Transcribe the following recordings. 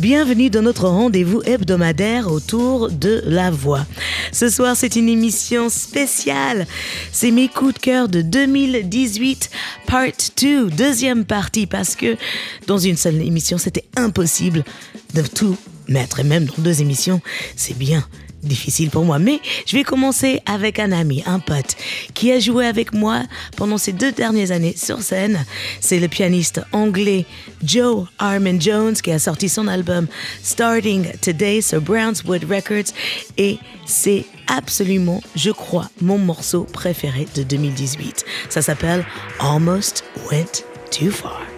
Bienvenue dans notre rendez-vous hebdomadaire autour de la voix. Ce soir, c'est une émission spéciale. C'est mes coups de cœur de 2018, part 2, deuxième partie, parce que dans une seule émission, c'était impossible de tout mettre. Et même dans deux émissions, c'est bien difficile pour moi. Mais je vais commencer avec un ami, un pote, qui a joué avec moi pendant ces deux dernières années sur scène. C'est le pianiste anglais Joe Armin Jones qui a sorti son album Starting Today sur Brownswood Records. Et c'est absolument, je crois, mon morceau préféré de 2018. Ça s'appelle Almost Went Too Far.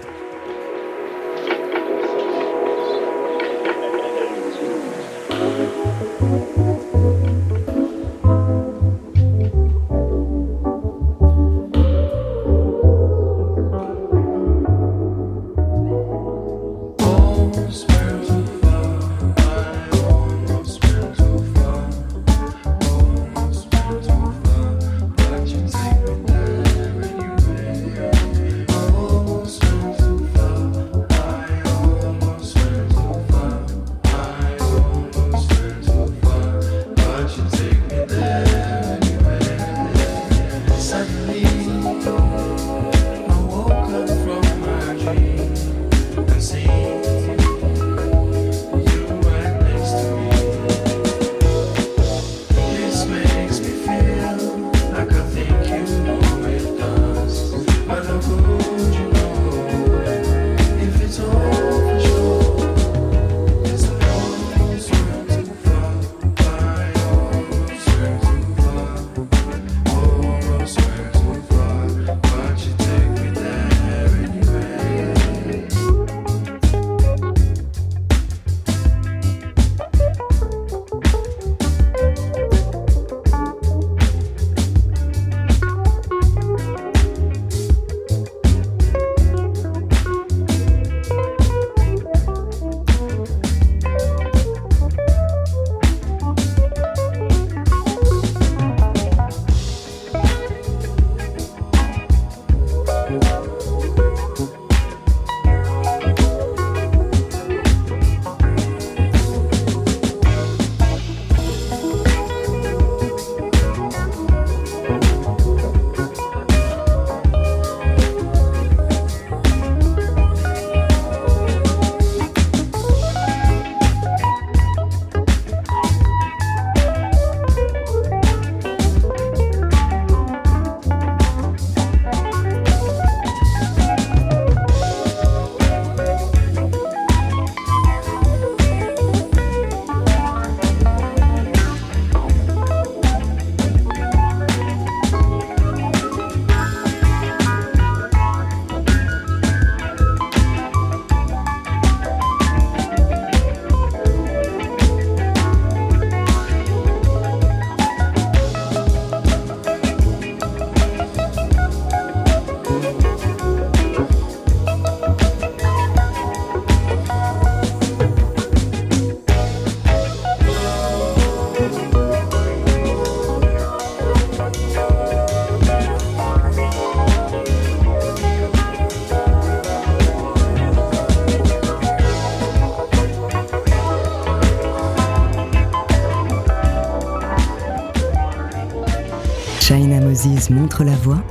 Montre la voie.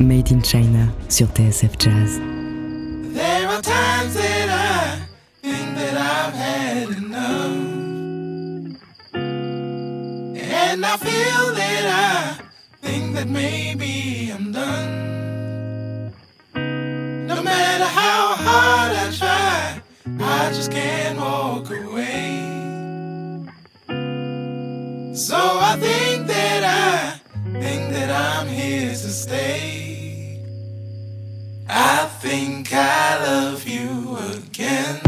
Made in China sur TSF Jazz. There are times that I think that I've had enough. And I feel that I think that maybe I'm done. No matter how hard I try, I just can't walk away. So I think that I'm here to stay. I think I love you again. I think I love you again.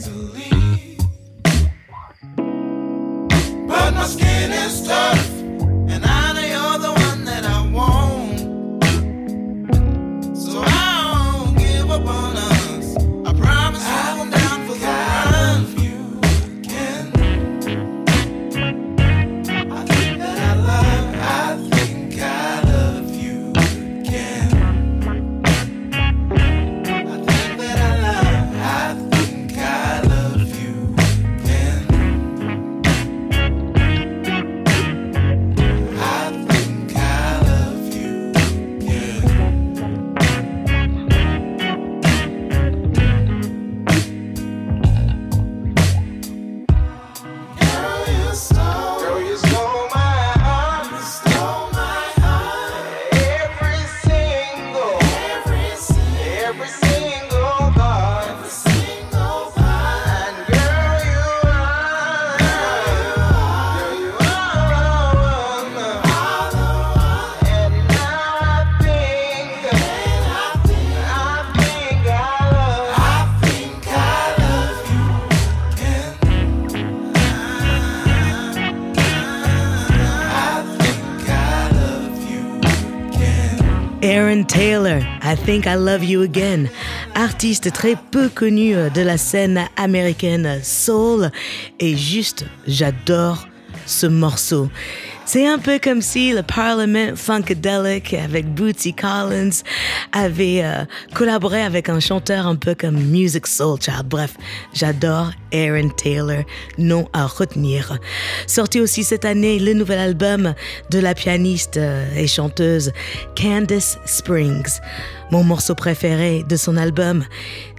easily. But my skin is tough. Taylor, I Think I Love You Again, artiste très peu connu de la scène américaine soul, et juste, j'adore ce morceau. C'est un peu comme si le Parliament Funkadelic avec Bootsy Collins avait euh, collaboré avec un chanteur un peu comme Music Soul Child. Bref, j'adore Aaron Taylor, nom à retenir. Sorti aussi cette année le nouvel album de la pianiste euh, et chanteuse Candice Springs. Mon morceau préféré de son album,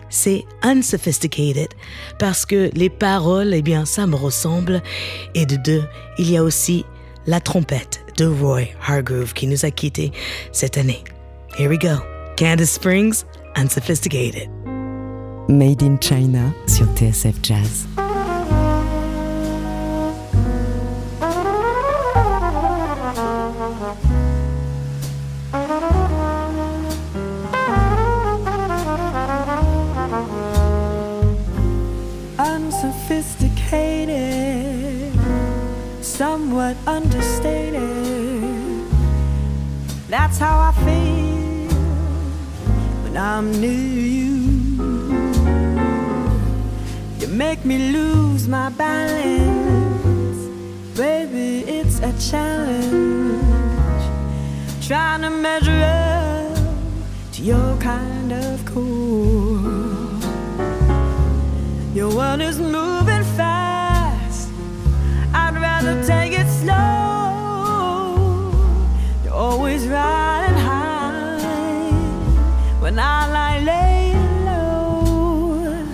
c'est Unsophisticated parce que les paroles, eh bien, ça me ressemble. Et de deux, il y a aussi la trompette de Roy Hargrove qui nous a quittés cette année. Here we go. Candice Springs, Unsophisticated. Made in China sur TSF Jazz. That's how I feel when I'm near you. You make me lose my balance, baby. It's a challenge trying to measure up to your kind of cool. Your one is moving when I laying low.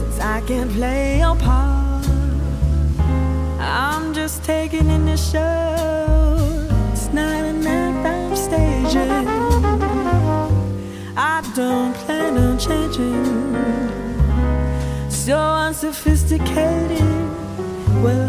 Since I can't play your part, I'm just taking in the show. It's not an act I'm staging. I don't plan on changing. So unsophisticated, we'll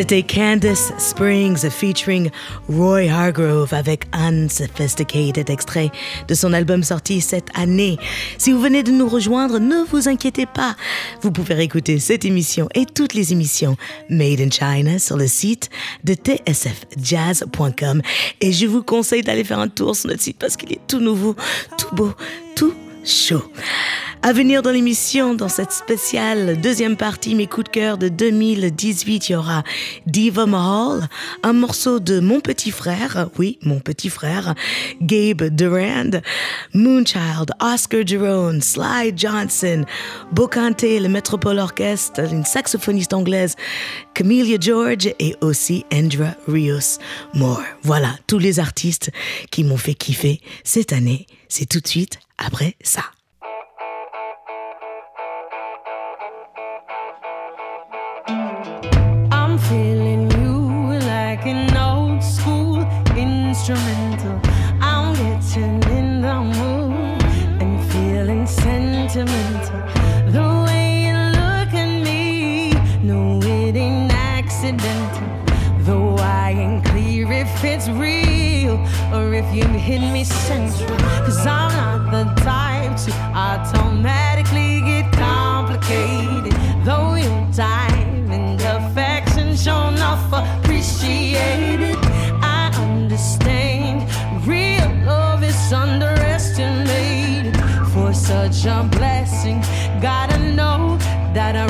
C'était Candace Springs featuring Roy Hargrove avec Unsophisticated, extrait de son album sorti cette année. Si vous venez de nous rejoindre, ne vous inquiétez pas. Vous pouvez écouter cette émission et toutes les émissions Made in China sur le site de tsfjazz.com. Et je vous conseille d'aller faire un tour sur notre site parce qu'il est tout nouveau, tout beau, tout chaud. À venir dans l'émission, dans cette spéciale deuxième partie, mes coups de cœur de 2018, il y aura Diva Mahal, un morceau de mon petit frère, oui, mon petit frère, Gabe Durand, Moonchild, Oscar Jerome, Sly Johnson, Bocante, le Metropole Orchestre, une saxophoniste anglaise, Camelia George et aussi Andra Rios Moore. Voilà, tous les artistes qui m'ont fait kiffer cette année. C'est tout de suite après ça. You hit me central. Cause I'm not the type to automatically get complicated. Though your time and affection show enough appreciated. I understand real love is underestimated. For such a blessing, gotta know that I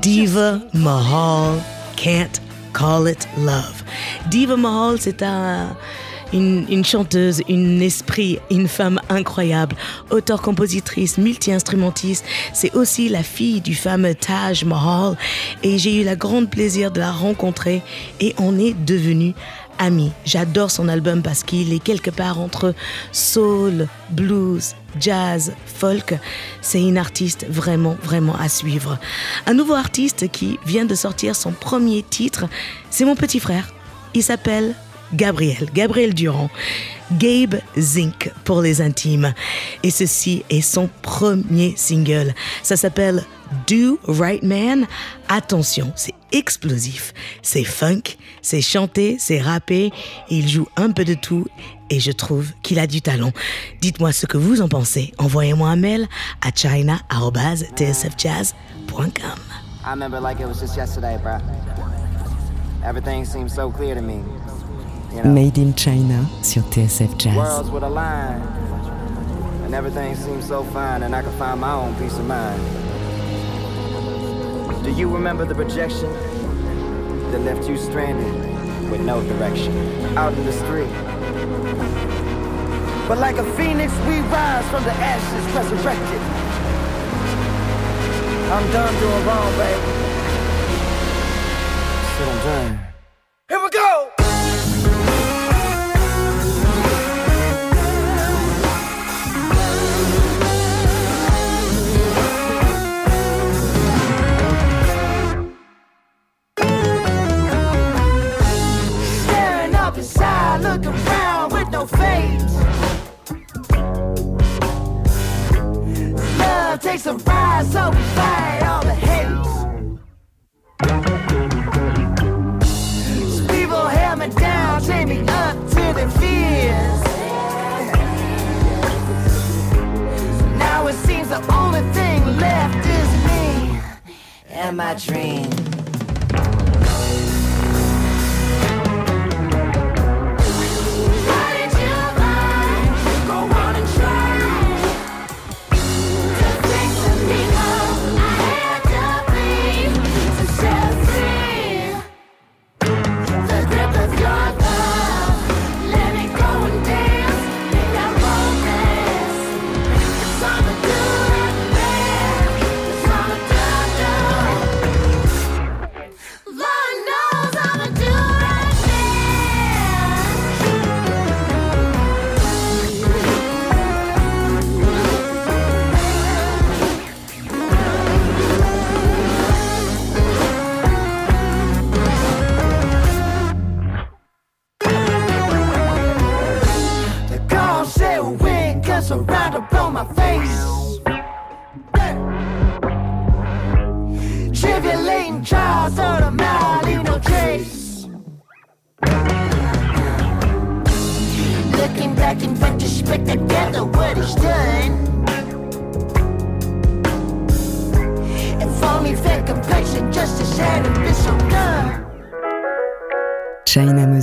Diva Mahal, Can't Call It Love. Diva Mahal, c'est un, une, chanteuse, une esprit, une femme incroyable, auteur-compositrice, multi-instrumentiste. C'est aussi la fille du fameux Taj Mahal et j'ai eu la grande plaisir de la rencontrer et on est devenus amis. J'adore son album parce qu'il est quelque part entre soul, blues, jazz, folk. C'est une artiste vraiment, vraiment à suivre. Un nouveau artiste qui vient de sortir son premier titre, c'est mon petit frère. Il s'appelle Gabriel, Gabriel Durand. Gabe Zink pour les intimes. Et ceci est son premier single. Ça s'appelle Do Right Man. Attention, c'est explosif, c'est funk, c'est chanté, c'est rappé. Il joue un peu de tout et je trouve qu'il a du talent. Dites-moi ce que vous en pensez. Envoyez-moi un mail à china.tsfjazz.com. I remember like it was just yesterday, bro. Everything seems so clear to me. Made in China sur TSF Jazz. And everything seems so fine, and I can find my own peace of mind. Do you remember the projection that left you stranded with no direction out in the street? But like a phoenix, we rise from the ashes, resurrected. I'm done doing wrong, baby. Shit, I'm done.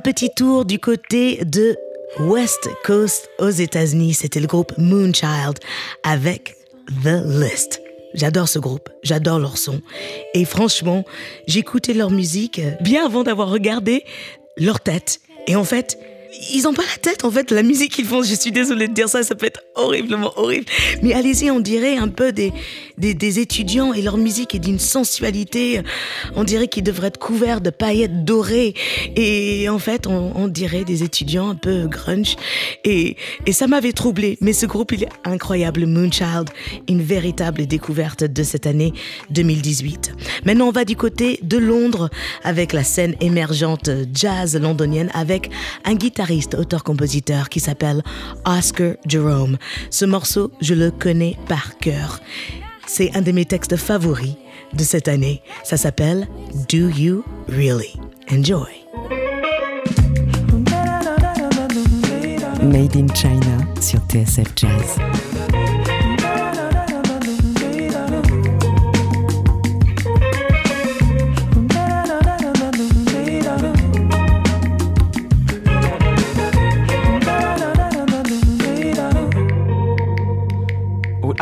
petit tour du côté de West Coast aux États-Unis. C'était le groupe Moonchild avec The List. J'adore ce groupe, j'adore leur son. Et franchement, j'écoutais leur musique bien avant d'avoir regardé leur tête. Et en fait, ils ont pas la tête, en fait, la musique qu'ils font. Je suis désolée de dire ça, ça peut être horriblement horrible. Mais allez-y, on dirait un peu des, des, des étudiants et leur musique est d'une sensualité. On dirait qu'ils devraient être couverts de paillettes dorées. Et en fait, on, on dirait des étudiants un peu grunge. Et, et ça m'avait troublé. Mais ce groupe, il est incroyable. Moonchild, une véritable découverte de cette année 2018. Maintenant, on va du côté de Londres avec la scène émergente jazz londonienne avec un guitariste, auteur-compositeur qui s'appelle Oscar Jerome. Ce morceau, je le connais par cœur. C'est un de mes textes favoris de cette année. Ça s'appelle Do You Really? Enjoy? Made in China sur TSF Jazz.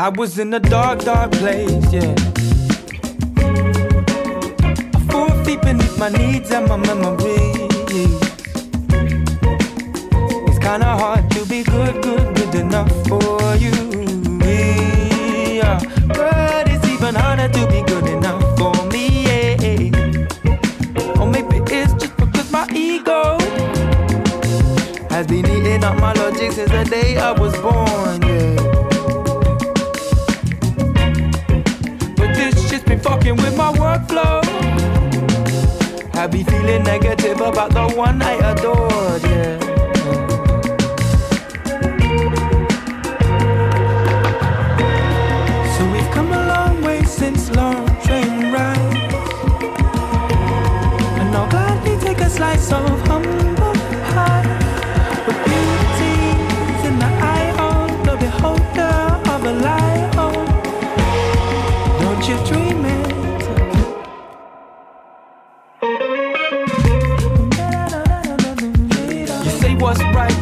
I was in a dark, dark place, yeah. Four feet beneath my needs and my memories. It's kinda hard to be good, good, good enough for you. Yeah. But it's even harder to be good enough for me, yeah. Or maybe it's just because my ego has been eating up my logic since the day I was born, fucking with my workflow. I be feeling negative about the one I adored, yeah.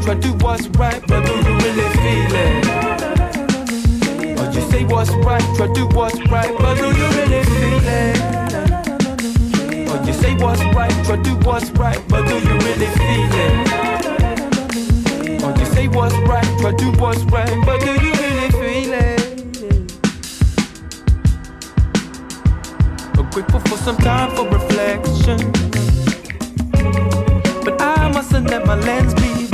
Try do what's right, but do you really feel it? Or you say what's right, try do what's right, but do you really feel it? Or you say what's right, try do what's right, but do you really feel it? Or you say what's right, try do what's right, but do you really feel it? But grateful for some time for reflection. But I mustn't let my lens be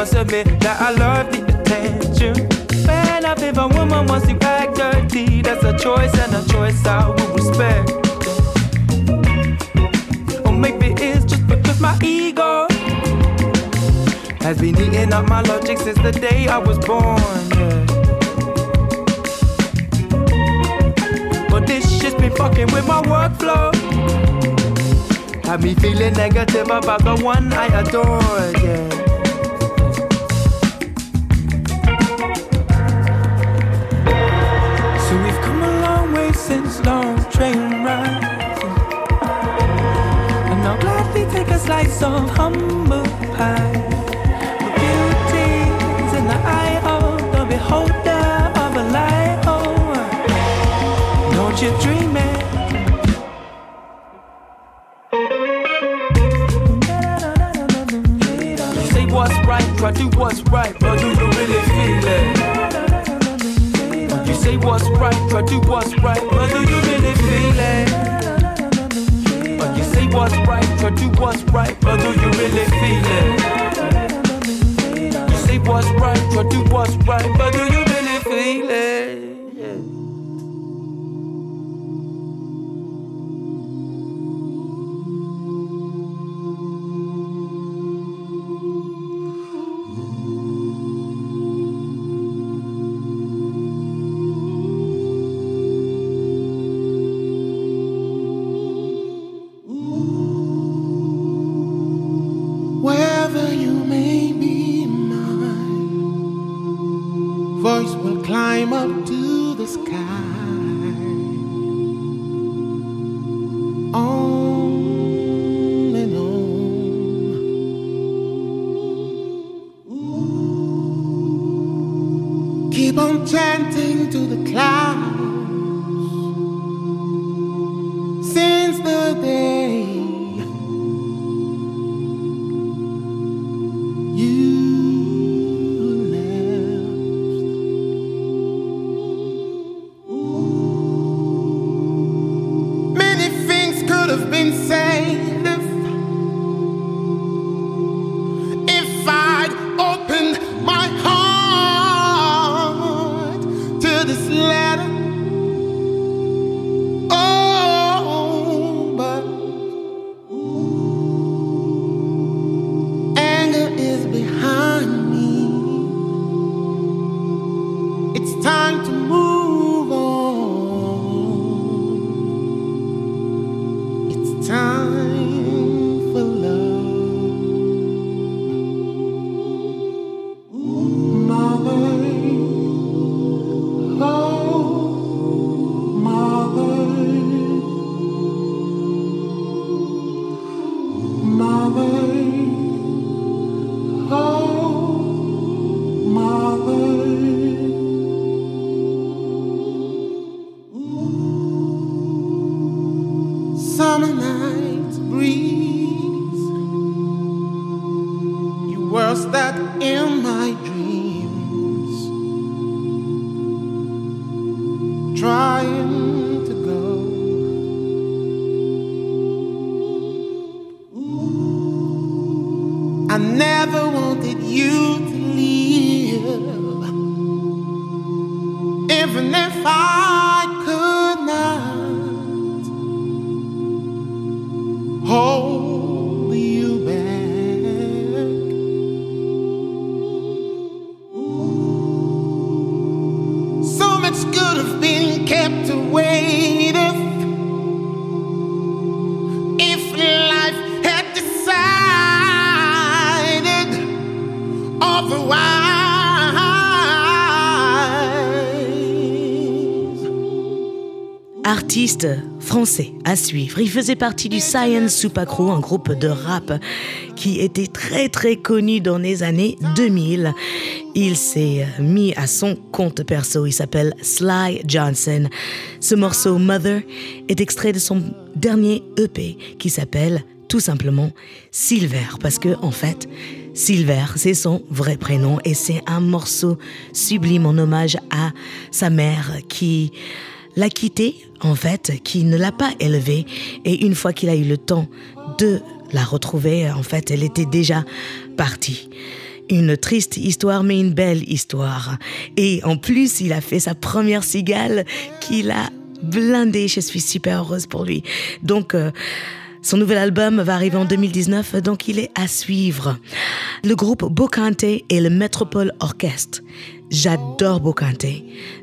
must admit that I love the attention. Man, if a woman wants to act dirty, that's a choice and a choice I will respect. Or maybe it's just because my ego has been eating up my logic since the day I was born. Yeah. But this shit's been fucking with my workflow. Had me feeling negative about the one I adore, yeah. Since long train rides. And I'll gladly take a slice of humble pie. The in the eye of the beholder of a lion. Don't you dream never wanted you to leave, even if I suivre. Il faisait partie du Science Super Crew, un groupe de rap qui était très très connu dans les années 2000. Il s'est mis à son compte perso, il s'appelle Sly Johnson. Ce morceau Mother est extrait de son dernier EP qui s'appelle tout simplement Silver parce que en fait Silver c'est son vrai prénom et c'est un morceau sublime en hommage à sa mère qui l'a quitté, en fait, qui ne l'a pas élevé. Et une fois qu'il a eu le temps de la retrouver, en fait, elle était déjà partie. Une triste histoire, mais une belle histoire. Et en plus, il a fait sa première cigale qu'il a blindée. Je suis super heureuse pour lui. Donc, euh, son nouvel album va arriver en 2019, donc il est à suivre. Le groupe Bocante et le Metropole Orchestre. J'adore Bocante.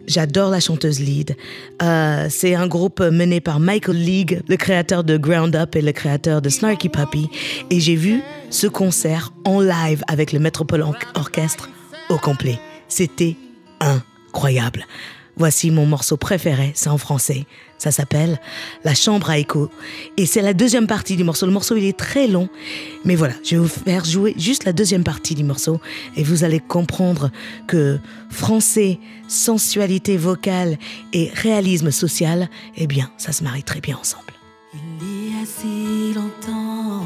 J'adore la chanteuse lead. Euh, c'est un groupe mené par Michael League, le créateur de Ground Up et le créateur de Snarky Puppy. Et j'ai vu ce concert en live avec le Metropole Or- Orchestre au complet. C'était incroyable. Voici mon morceau préféré, c'est en français. Ça s'appelle La chambre à écho. Et c'est la deuxième partie du morceau. Le morceau, il est très long. Mais voilà, je vais vous faire jouer juste la deuxième partie du morceau. Et vous allez comprendre que français, sensualité vocale et réalisme social, eh bien, ça se marie très bien ensemble. Il y a si longtemps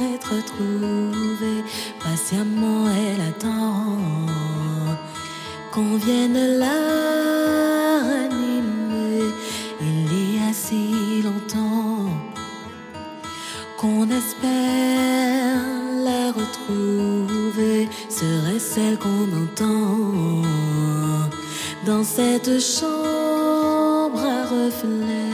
être retrouvée. Patiemment, elle attend qu'on vienne la ranimer. Il y a si longtemps qu'on espère la retrouver. Serait celle qu'on entend dans cette chambre à reflets?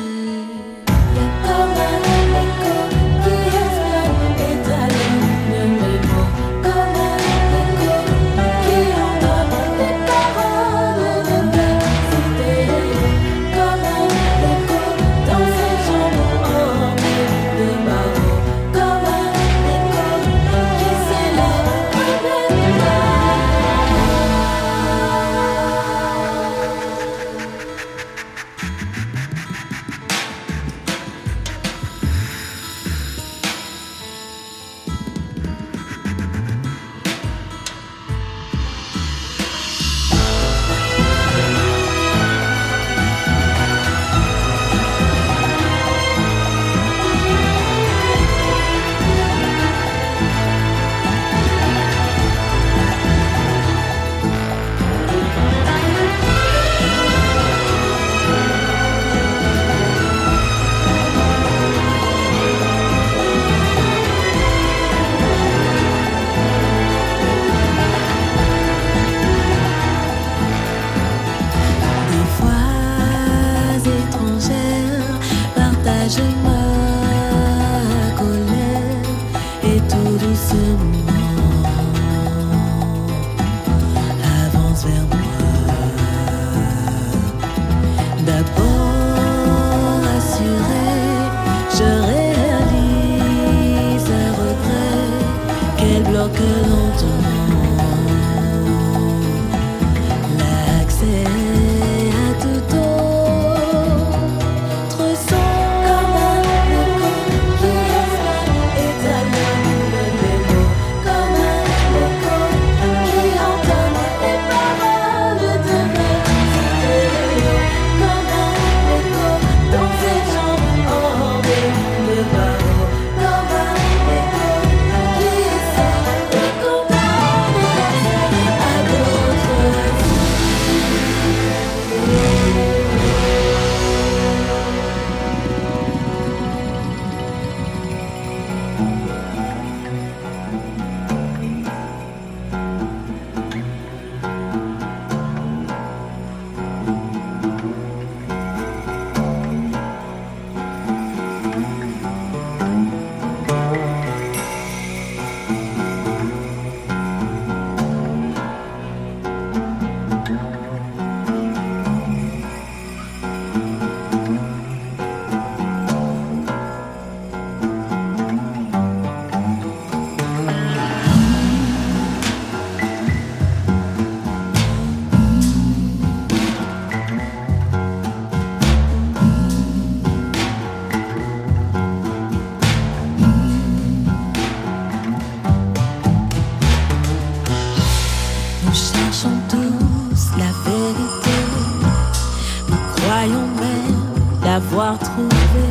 avoir trouvé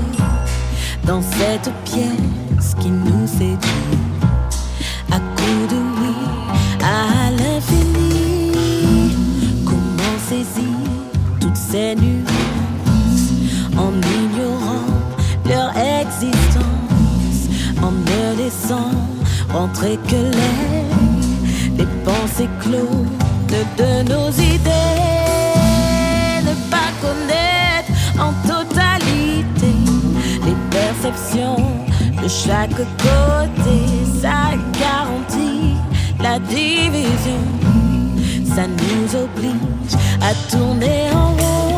dans cette pièce qui nous séduit à coups de oui à l'infini. Comment saisir toutes ces nuances en ignorant leur existence, en ne laissant rentrer que les, les pensées clones de nos De chaque côté, ça garantit la division. Ça nous oblige à tourner en rond.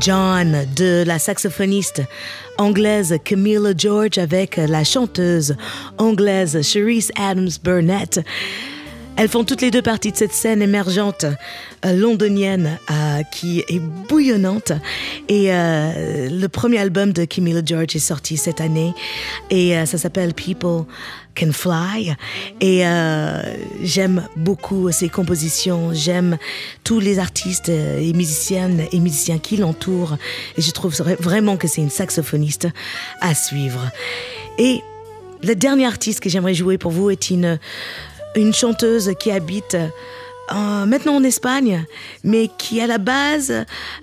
John de la saxophoniste anglaise Camilla George avec la chanteuse anglaise Cherise Adams Burnett. Elles font toutes les deux partie de cette scène émergente euh, londonienne euh, qui est bouillonnante. Et euh, le premier album de Camilla George est sorti cette année et euh, ça s'appelle People Can Fly. Et euh, j'aime beaucoup ses compositions, j'aime tous les artistes euh, et musiciennes et musiciens qui l'entourent. Et je trouve vra- vraiment que c'est une saxophoniste à suivre. Et le dernier artiste que j'aimerais jouer pour vous est une, une chanteuse qui habite euh, maintenant en Espagne, mais qui à la base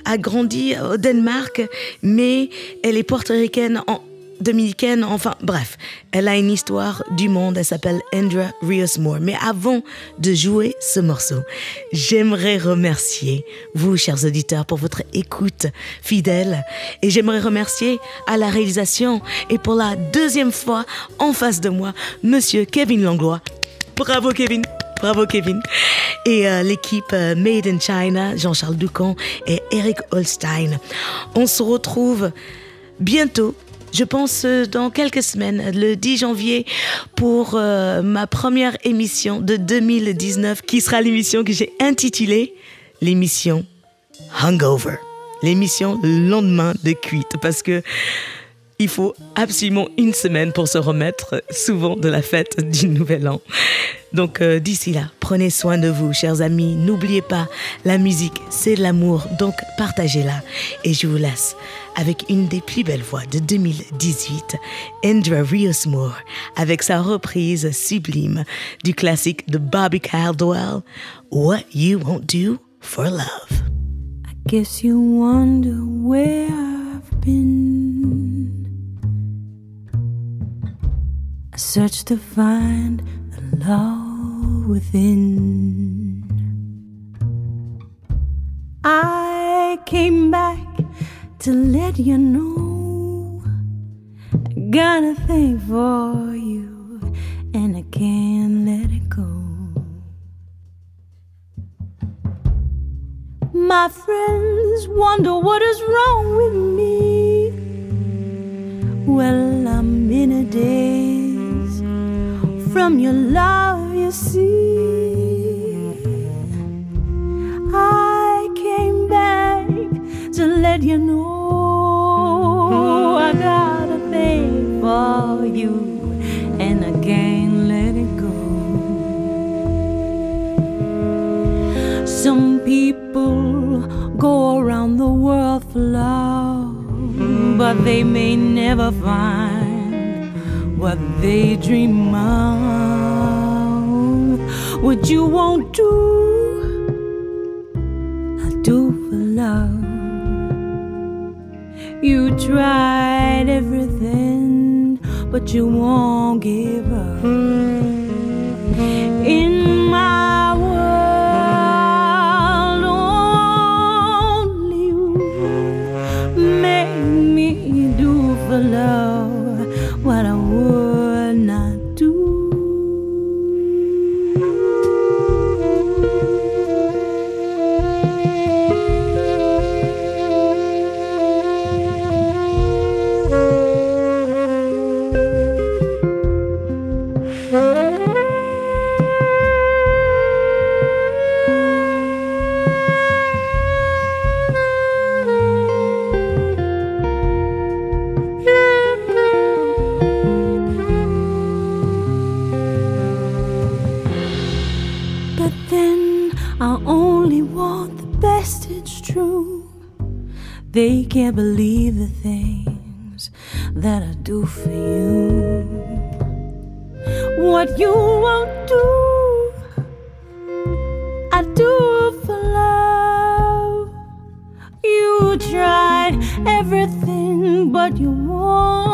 a grandi au Danemark, mais elle est portoricaine en dominicaine, enfin bref, elle a une histoire du monde, elle s'appelle Andra Rios Moore. Mais avant de jouer ce morceau, j'aimerais remercier vous, chers auditeurs, pour votre écoute fidèle et j'aimerais remercier à la réalisation et pour la deuxième fois en face de moi, monsieur Kevin Langlois. Bravo Kevin, bravo Kevin. Et euh, l'équipe euh, Made in China, Jean-Charles Ducamp et Eric Holstein. On se retrouve bientôt. Je pense euh, dans quelques semaines, le 10 janvier, pour ma première émission de 2019, qui sera l'émission que j'ai intitulée l'émission Hungover. L'émission le lendemain de cuite, parce que il faut absolument une semaine pour se remettre souvent de la fête du Nouvel An. Donc euh, d'ici là, prenez soin de vous, chers amis. N'oubliez pas, la musique, c'est de l'amour, donc partagez-la. Et je vous laisse avec une des plus belles voix de 2018, Andra Rios Moore, avec sa reprise sublime du classique de Bobby Caldwell, What You Won't Do for Love. Guess you wonder where I've been. I search to find the love within. I came back to let you know I got a thing for you, and I can't let it go. My friends wonder what is wrong with me. Well, I'm in a daze from your love, you see. I came back to let you know I got a thing for you, and I can't let it go. Some people go around the world for love, but they may never find what they dream of. What you won't do, I do for love. You tried everything, but you won't give up. In can't believe the things that I do for you. What you won't do, I do for love. You tried everything, but you won't